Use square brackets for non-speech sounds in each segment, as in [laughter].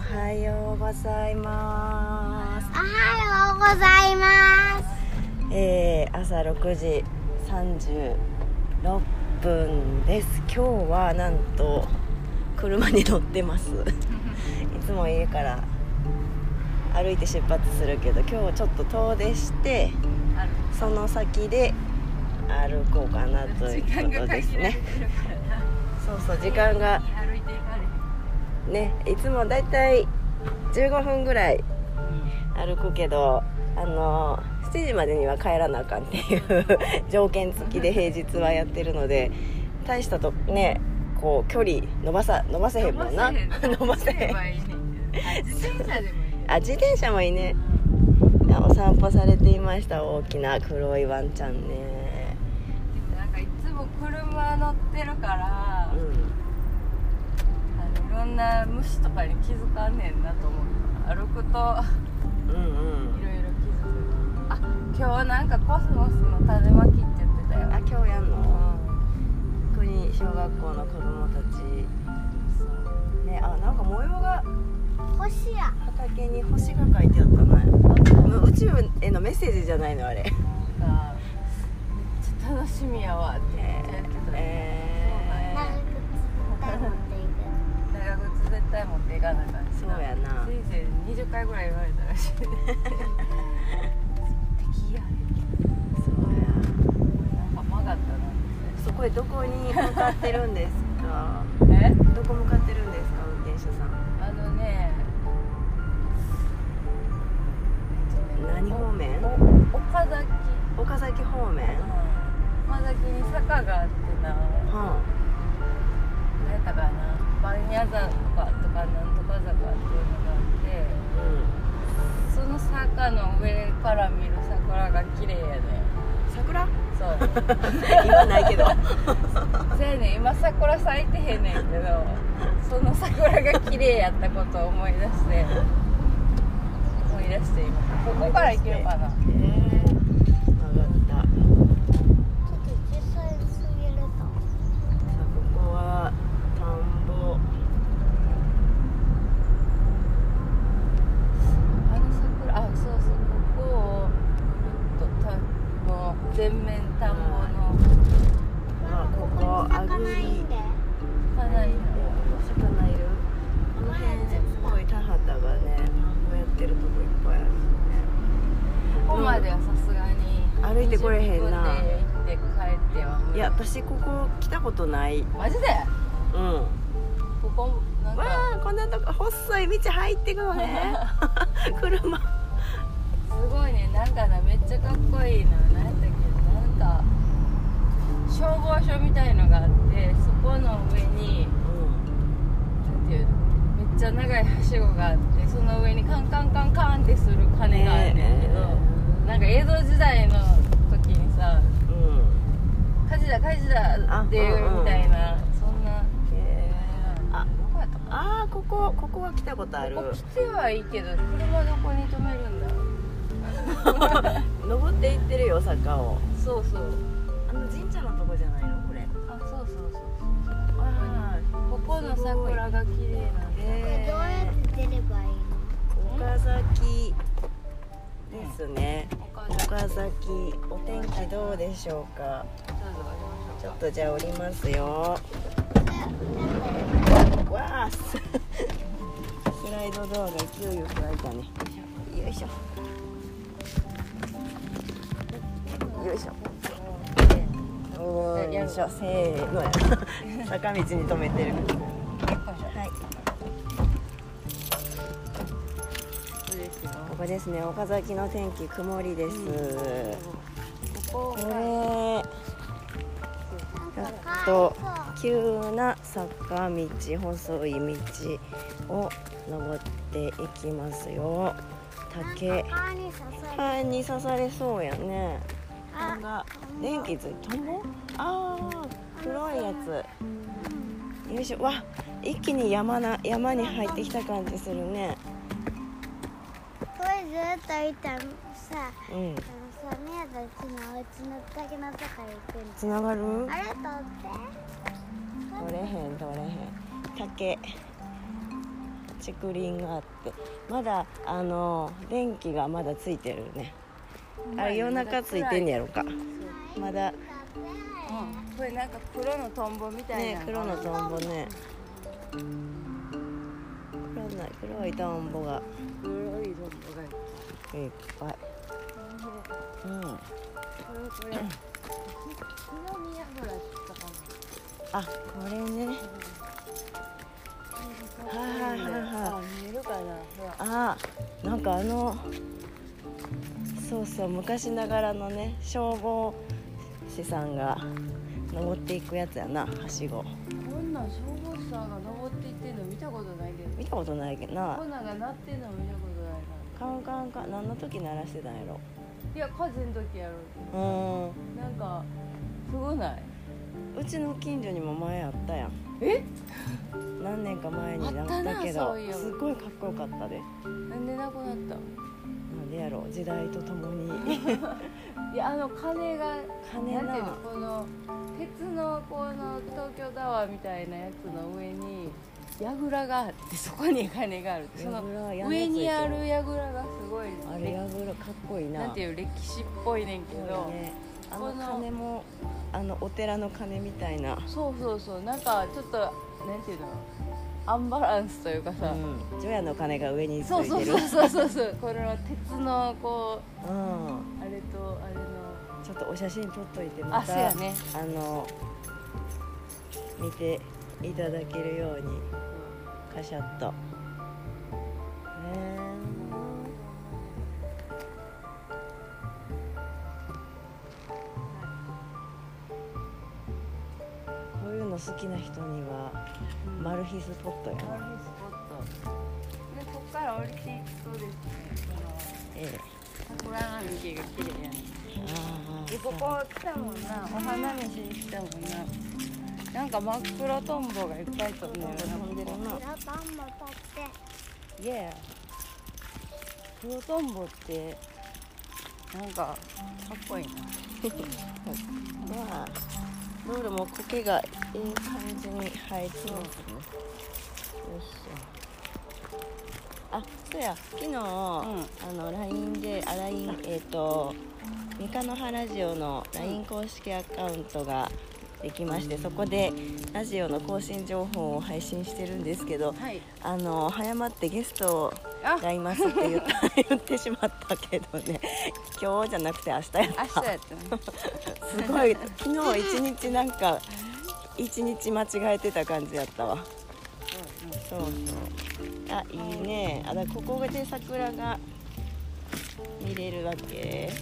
はようございます。おはようございます。えー、朝6時36分です。今日はなんと車に乗ってます。[laughs] いつも家から歩いて出発するけど今日ちょっと遠出してその先で歩こうかなということですね。そうそう時間がねいつもだいたい15分ぐらい歩くけどあの7時までには帰らなあかんっていう条件付きで平日はやってるので大したとねこう距離伸ばさ伸ばせへんもんな。伸ばせへん。あ自転車でもいいね。あ自転車もいいね。あお散歩されていました大きな黒いワンちゃんね。なんかいつも車乗ってるから、うんろんな虫とかに気づかんねんなと思う。歩くと。うんうん。いろいろ気づく。あ今日なんかコスモスの種まきって言ってたよ。あ今日やんうのん。国小学校の子供たち。ねあなんか模様が星や。畑に星が書いてあったな宇宙へのメッセージじゃないのあれ。なんかめっちゃ楽しみやわって言ってた、え。長対持っていかなかなあかんしそうやな。先生に20回ぐらい言われたらしい。敵やー、そうやな。んか曲がったな。そこへどこに向かってるんですか？え？どこ向かってるんですか？運転手さん。あのね何方面？お岡崎。岡崎方面？岡崎に坂があってな。は何やったかな番屋坂とかなんとか坂っていうのがあってあその坂の上から見る桜が綺麗やねうん。桜？そう。[laughs] 今ないけど。[laughs] せやねん。今桜咲いてへんねんけどその桜が綺麗やったことを思い出して思い出して今。ここから行けるかなえー、曲がったちょっと小さいすぎるとさあここは田んぼあの桜あそうそうここをぐるっとたもう全面田んぼのあここあぐり花いの魚いる。この辺すごい田畑がね田んぼやってるとこいっぱいあるここまではさすがに歩いてこれへんな。20分で行って帰ってはいや私ここ来たことない。マジで？うん。ここなんか。わあこんなとこ細い道入ってくのね車。すごいね。なんかなめっちゃかっこいいななんか消防署みたいのがあってそこの上になんていうのめっちゃ長いはしごがあってその上にカンカンカンカンってする鐘があるんだけど、ねなんか江戸時代の時にさうん。火事だ火事だっていうみたいなそんなへー。あどこやったかな？あーここここは来たことある。ここ来てはいいけど車どこに止めるんだ [laughs] 登っていってるよ坂を。そうそうここの桜が綺麗なんでどうやって出ればいいの岡崎ですね。岡崎お天気どうでしょうか？ちょっとじゃあ降りますよ。わあスライドドアが勢いよく開いたね。よいしょ。よいしょ。おーよいしょせーのや坂道に止めてるはいここですね岡崎の天気曇りです、これちょっと急な坂道細い道を登っていきますよ。竹。に刺されそうやねあなんか電気ついトンボああ黒いやつ。よいしょ。わ一気に山な山に入ってきた感じするね。これずっといたらさ。うん。あのさ宮たちのお家の竹のとこ行くんつながる？あれ？取って。取れへん取れへん。竹。竹林があって。まだあの電気がまだついてるねあれ夜中ついてんねやろか。まだ。うん。これなんか黒のトンボみたいな。ね黒のトンボね。黒な黒いトンボが。黒いトンボがいっぱい。うん。これこれ黒宮あこれね。なはいはいはいはいあ見えるかな。あなんかあのそうそう昔ながらのね消防士さんが登っていくやつやなはしご。こんなん消防士さんが登っていってんの見たことないけど。見たことないけどこなんなんが鳴ってんの見たことないなカンカンカン。何の時鳴らしてたんやろ。いや風の時やろうーん。なんかすごないうちの近所にも前あったやん。え？何年か前になったけあったなどそういえば。すっごいかっこよかったで。なんでなくなったやろう時代とともに。[laughs] いやあの鐘が鐘な。ていうのこの鉄のこの東京タワーみたいなやつの上に櫓があってそこに鐘があるって。その上にある櫓がすごい。あれやぐらかっこいいな。なんていう歴史っぽいねんけど、ね、あの鐘もあのお寺の鐘みたいな。そうそうそう。なんかちょっとなんていうのアンバランスというかさ、うん、除夜の鐘が上についてる。そうそうそうそうそう。そうこの鉄のこううん、あれとあれの。ちょっとお写真撮っといてまあたそうやね。あの見ていただけるようにカシャッとマル秘スポットやマルな秘スポット。でこっから降りていくとですねええ。この桜並木が綺麗やねああでここ来たもんなお花見しに来たもんな。なんか真っ黒トンボがいっぱい飛んでるな飛んでるな。黒トンボ取ってイエー黒トンボってなんかかっこいいな。[laughs] まあ道路も苔がいい感じに生えてますね。よいしょあそうや。昨日、あの LINE であ LINE えっ、と三日の葉ラジオの LINE 公式アカウントができましてそこでラジオの更新情報を配信してるんですけどはい。あの早まってゲストあがいますって言った言ってしまったけどね。今日じゃなくて明日やった。明日やったね。すごい昨日一日なんか一日間違えてた感じやったわ。そうそう。あいいね。あだここで桜が見れるわけ。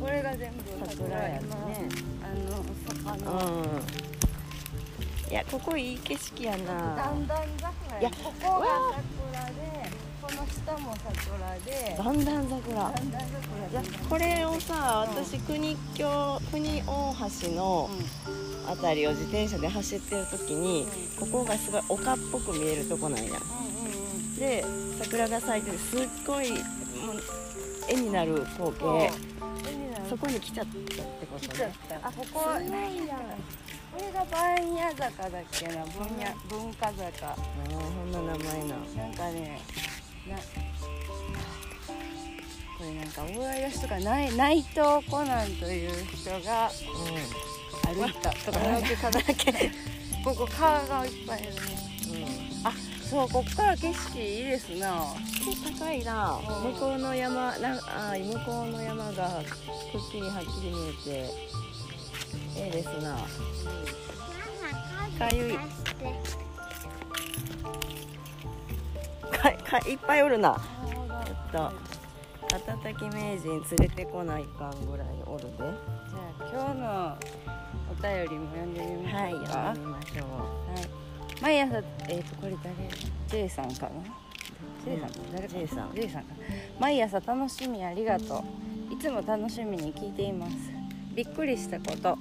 これが全部桜やね。今あの坂うのん。いやここいい景色やだなんだん桜いやここが桜でこの下も桜で。だんだん桜。だんだん桜。これをさ私国境国大橋のうん。あたりを自転車で走ってる時にここがすごい丘っぽく見えるとこなんや。で桜が咲いててすっごいもう絵になる光景。そこに来ちゃったってことね。た。あここすごいやんこれが番屋坂だっけな。文屋文化坂。ああこんな名前な。なんかねなこれなんか大江とか内内藤コナンという人が歩いたとかなんかだらけここ川がいっぱいあるね。あそうこっから景色いいですな。高いな。向こうの山なあー向こうの山がくっきりはっきり見えてええですな。かゆいかかいっぱいおるな。ちょっと片滝名人連れてこないかんぐらいおるで。じゃあ今日のお便りも読んでみましはいょうか。読みましょうはい。毎朝えっ、とこれ誰？J さんかな？J さん、誰か J さん。J さんか毎朝楽しみありがとう。いつも楽しみに聞いています。びっくりしたこと。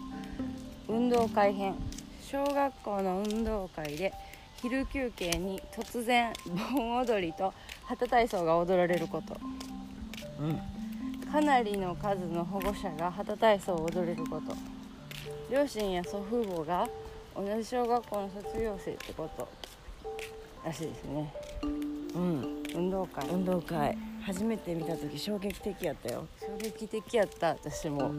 運動会編。小学校の運動会で昼休憩に突然盆踊りと旗体操が踊られること。うんかなりの数の保護者が旗体操を踊れること。両親や祖父母が同じ小学校の卒業生ってことらしいですね。うん。運動会。運動会初めて見た時衝撃的やったよ。衝撃的やった私も。[laughs]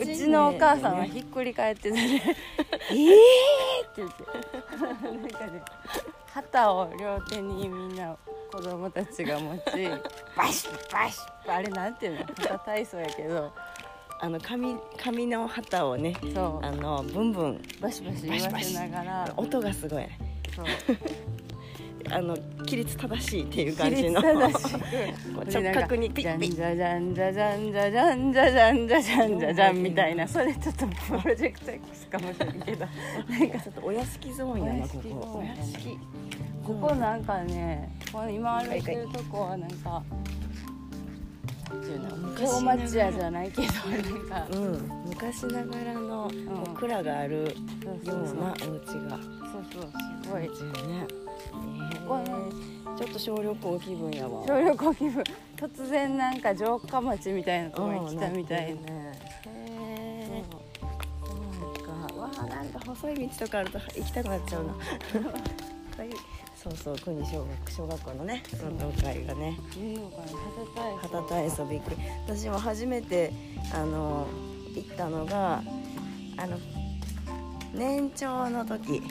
うちのお母さんはひっくり返っててね「えー!」って言って。[laughs] なんかね旗を両手にみんな子供たちが持ち [laughs] バシッバシッあれなんていうの？旗体操やけどあの紙紙の旗をねそう。あのブンブンバシバシ言わせながら。音がすごいね。そうあの規律正しいっていう感じの。[laughs] 直角にピッピッじゃんじゃんじゃじゃんじゃじゃんじゃじゃんじゃじゃんじゃじゃんみたいなそれちょっとプロジェクト X かもしれんけどなんかちょっとお屋敷ゾーンやなここお屋敷ここなんかねこの今歩いてるとこはなんか京町屋じゃないけどなんかうん昔ながらの蔵があるようなお家がそうそうすごいねここねちょっと小旅行気分やわ。小旅行気分。突然なんか城下町みたいなところに来たみたいな。ねへえなんか。わあなんか細い道とかあると行きたくなっちゃうな。そうそう国小学小学校のね運動会がね。旗旗体操びっくり。私も初めてあの行ったのがあの年長の時。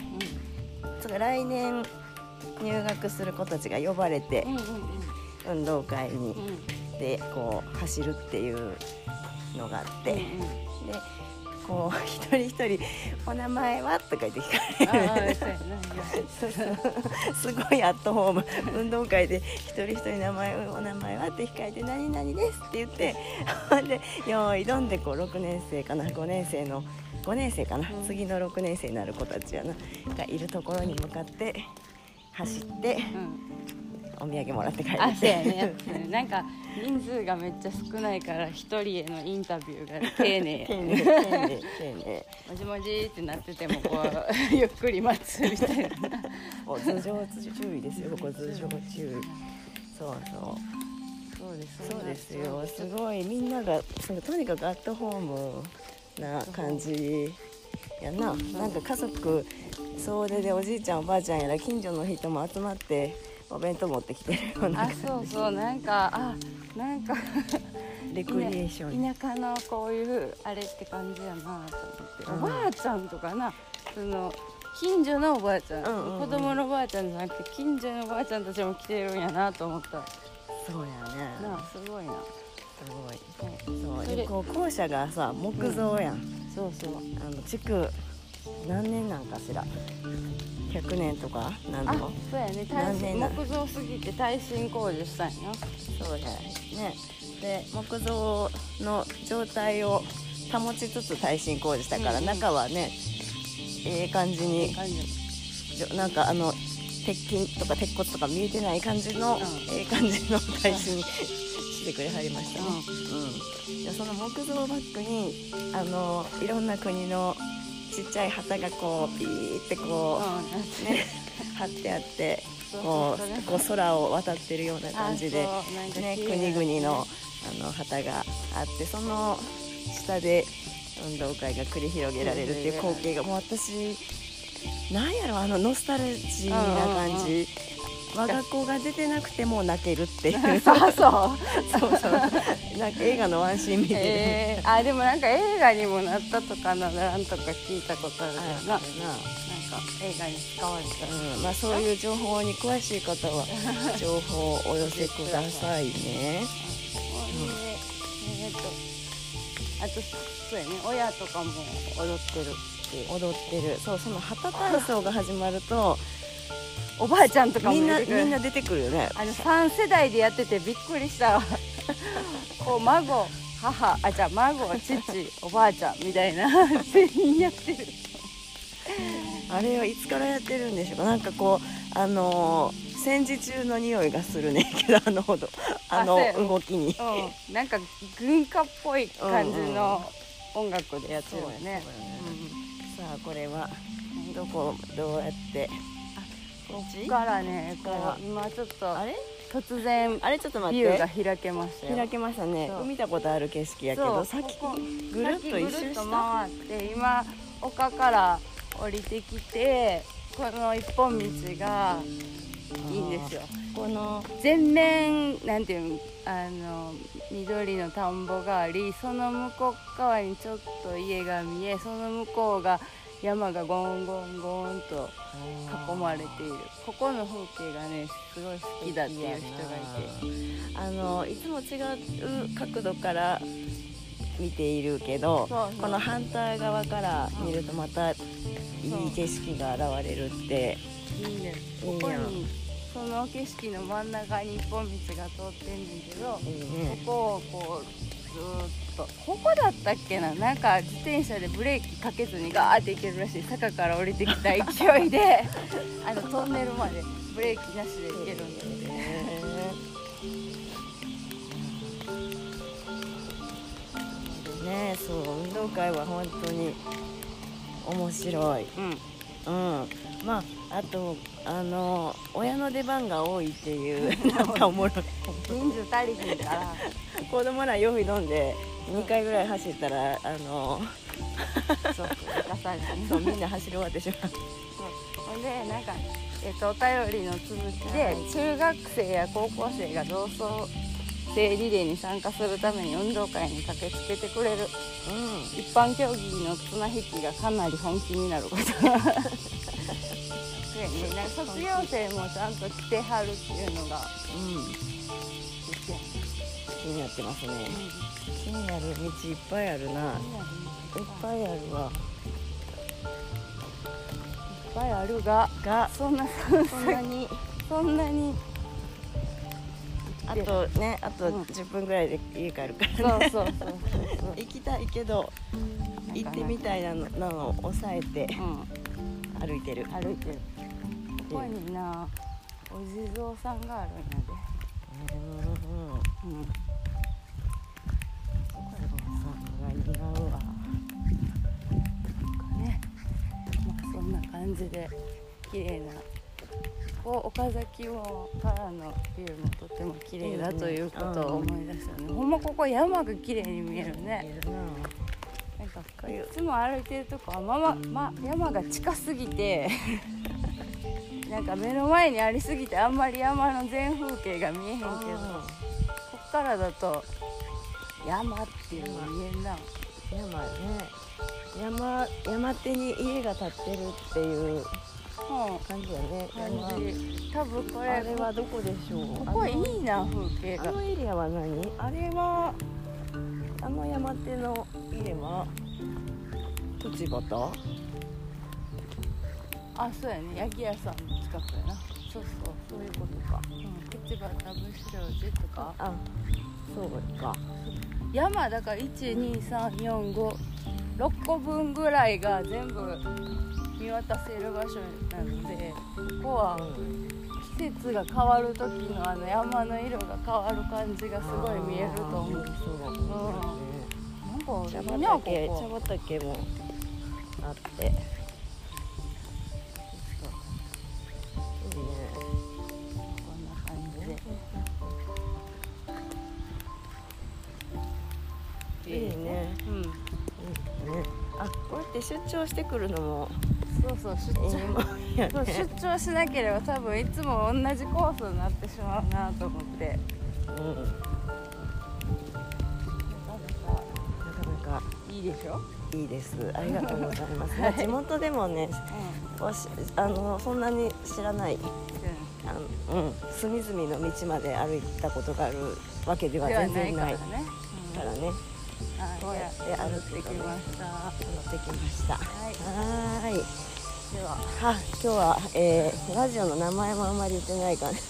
つうか来年入学する子たちが呼ばれて運動会に。でこう走るっていうのがあって、でこう [laughs] 一人一人「お名前は?」とか言って聞かれる。[laughs] すごいアットホーム。運動会で一人一人名前お名前は？って控えて「何々です」って言ってほんでよーいどんでこう6年生かな5年生の5年生かな、うん。次の6年生になる子たちやながいるところに向かって走ってうん。お土産もらって帰る。あそうやってね。なんか人数がめっちゃ少ないから一人へのインタビューが丁寧丁寧丁寧丁寧もじもじってなっててもこう [laughs] ゆっくり待つみたいな。[laughs] お頭上注意ですよ。ここ頭上注意。そうそう。そうですそうですよ。すごい。みんながそのとにかくアットホームな感じやな。なんか家族総出でおじいちゃんおばあちゃんやら近所の人も集まってお弁当持ってきてるような。あそうそうなんかあなんか。[laughs] レクリエーション。田舎のこういうあれって感じやなと思って、うん。おばあちゃんとかな。その近所のおばあちゃん,、うんうんうん。子供のおばあちゃんじゃなくて近所のおばあちゃんたちも来てるんやなと思った。そうやね。なあすごいな、すごい。そうそれでこう校舎がさ木造やん、そうそう。あの築何年なんかしら？100年とか？なんあのそうやね。耐何年な木造すぎて耐震工事したんやそうやね。で木造の状態を保ちつつ耐震工事したから、うんうん。中はねええ感じになんかあの鉄筋とか鉄骨とか見えてない感じの、うん。ええ感じの耐震してくれはりましたね、うんでその木造バッグにあのいろんな国のちっちゃい旗がこうピーってこう、うんね。[laughs] 貼ってあってこそうこう空を渡ってるような感じでね、国々のあの旗があってその下で運動会が繰り広げられるっていう光景がもう私なんやろあのノスタルジーな感じ我が子が出てなくても泣けるっていう。[laughs] そうそう。そうそうなんか映画のワンシーン見てる、えー、あでもなんか映画にもなったとかななんとか聞いたことあるけどな。なんか映画に使われたうんまあ、そういう情報に詳しい方は情報をお寄せくださいね。えー、とあとそうやね。親とかも踊ってるし踊ってる。そうその旗体操が始まるとおばあちゃんとかもみんな出てくるみんな出てくるよね。あの3世代でやっててびっくりしたわ。[laughs] こう孫母あじゃあ孫父おばあちゃんみたいな [laughs] 全員やってる。あれはいつからやってるんでしょうか？なんかこうあのー戦時中の匂いがするね。[laughs] けどあのほどあの動きに。うん。なんか軍歌っぽい感じの音楽でやってるよね。さあこれはどこどうやってこっからねこう今ちょっとあれ？突然あれ？ちょっと待ビューがって開けましたよ。開けましたね。見たことある景色やけど。さっきぐるっと一周回って今丘から降りてきてこの一本道がいいんですよ。この全面なんていうのあの緑の田んぼがありその向こう側にちょっと家が見えその向こうが山がゴンゴンゴンと囲まれている。ここの風景がねすごい好きだっていう人がいて。あのいつも違う角度から見ているけどこの反対側から見るとまたいい景色が現れるって。いいね。ここにその景色の真ん中に一本道が通ってんねんけどここをこうずーっとここだったっけな？なんか自転車でブレーキかけずにガーって行けるらしい。坂から降りてきた勢いで。[laughs] あのトンネルまで。ブレーキなしで行けるんだよね。ねえそう運動会は本当に面白い。うんうん。まああとあの親の出番が多いっていう [laughs] なんかおもろい。人数足りひんから。[laughs] 子供ら用意飲んで2回ぐらい走ったらあのそうされ [laughs] そうみんな走り終わってしまう。ほんでなんか、えっとお便りの続きで中学生や高校生が同窓生リレーに参加するために運動会に駆けつけてくれる。う一般競技の綱引きがかなり本気になることね。なんか卒業生もちゃんと来てはるっていうのが。んうん。気になってますね。気になる道いっぱいあるな。いっぱいある。わいっぱいあるが。が。そんなそんなに。[laughs] そんなにあとねあとうん。10分ぐらいで家帰るからね。そうそうそうそう。行きたいけど行ってみたいなのなのを抑えてうん。歩いてる。歩いてる。ここにな。お地蔵さんがあるんやうんうんでうん。さんが似合うわねまあそんな感じで綺麗なこう岡崎をからのビューもとっても綺麗だということを思い出したね、ほんまここ山が綺麗に見えるね。ななんかいつも歩いてるとこはまま、ま、山が近すぎて [laughs] なんか目の前にありすぎてあんまり山の全風景が見えへんけどこっからだと山っていうのが見えんな。山ね。山山手に家が建ってるっていううん感じやね感じ多分これあれはどこでしょう？ここいいな風景があのエリアは何あれはあの山手の家は栃畑あそうやね焼き屋さんの近くやなそうそうそういうことか、うん、市場ブシロジとかあそうか山だから12345 6個分ぐらいが全部見渡せる場所なのでここは季節が変わる時のあの山の色が変わる感じがすごい見えると思うううん。なんか茶畑茶こ畑もあっていいね。うん。いいね。あこうやって出張してくるのもそうそう出張。そうね出張しなければ多分いつも同じコースになってしまうなと思って。うん。ななかなかいいでしょ、いいです。ありがとうございます、[laughs] まあ地元でもねおしあのそんなに知らないあの、うん、隅々の道まで歩いたことがあるわけではでは全然ないからね、はいこうやって歩ってきましたってきました。い。はーい。では。は今日は、えーラジオの名前もあんまり言ってないかな [laughs]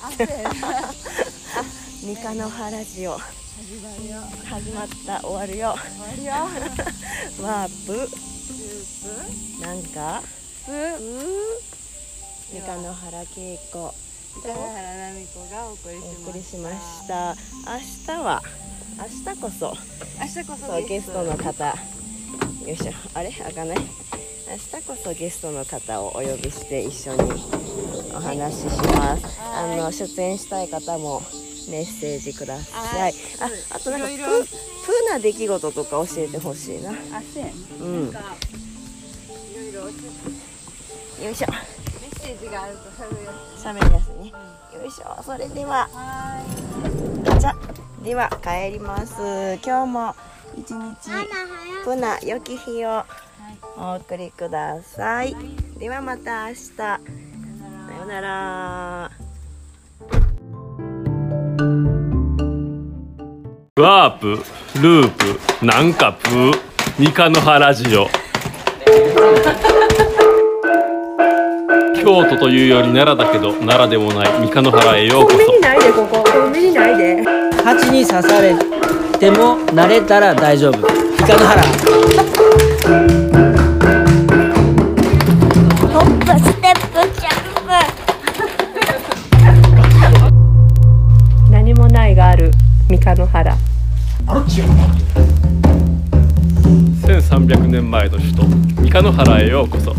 三日の葉ラジオ。始まった。終わるよ。終わるよ。[laughs] ワープなんか。プうー。三日の原恵子北原奈美子がお送りしました。お送りしました。明日は。明日こそ。明日こそゲストの方よいしょ。あれ？開かない？明日こそゲストの方をお呼びして一緒にお話しします。あはい。の出演したい方もメッセージくださはい。いああとなんかいろいろ。ププな出来事とか教えてほしいな。あそうやね。うん。よいしょ。メッセがあると喋るや喋るやつねよいしょ。それでは。つはガチャでは帰ります。今日も一日プナ良き日をお送りください。ではまた明日。さようなら。ワープループなんかプー三日の原ラジオ。京都というより奈良だけど奈良でもない三日の原へようこそ。ないでここ。コンビニないで。蜂に刺されても慣れたら大丈夫。イカの原ホップステップジャンプ何もないがある。三日の原1300年前の首都三日の原へようこそ